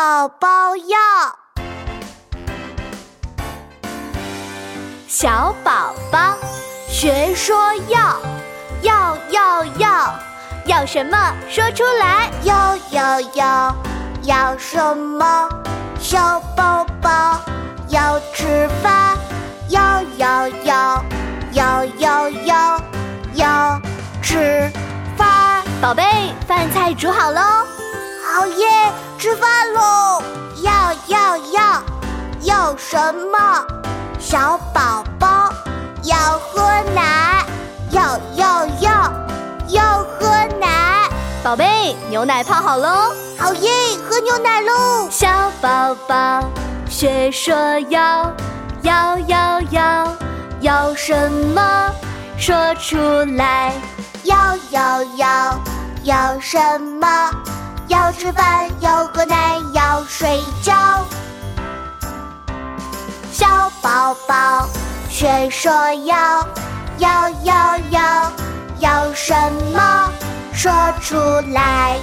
宝宝要，小宝宝学说要，要要要，要什么说出来？要要要，要什么？小宝宝要吃饭，要要要，要要要，要吃饭。宝贝，饭菜煮好喽。好耶，吃饭什么？小宝宝要喝奶，要要要，要喝奶。宝贝，牛奶泡好喽。好耶，喝牛奶喽！小宝宝学说要，要要要，要什么？说出来。要要要，要什么？要吃饭，要宝宝学说要，要要要，要什么？说出来。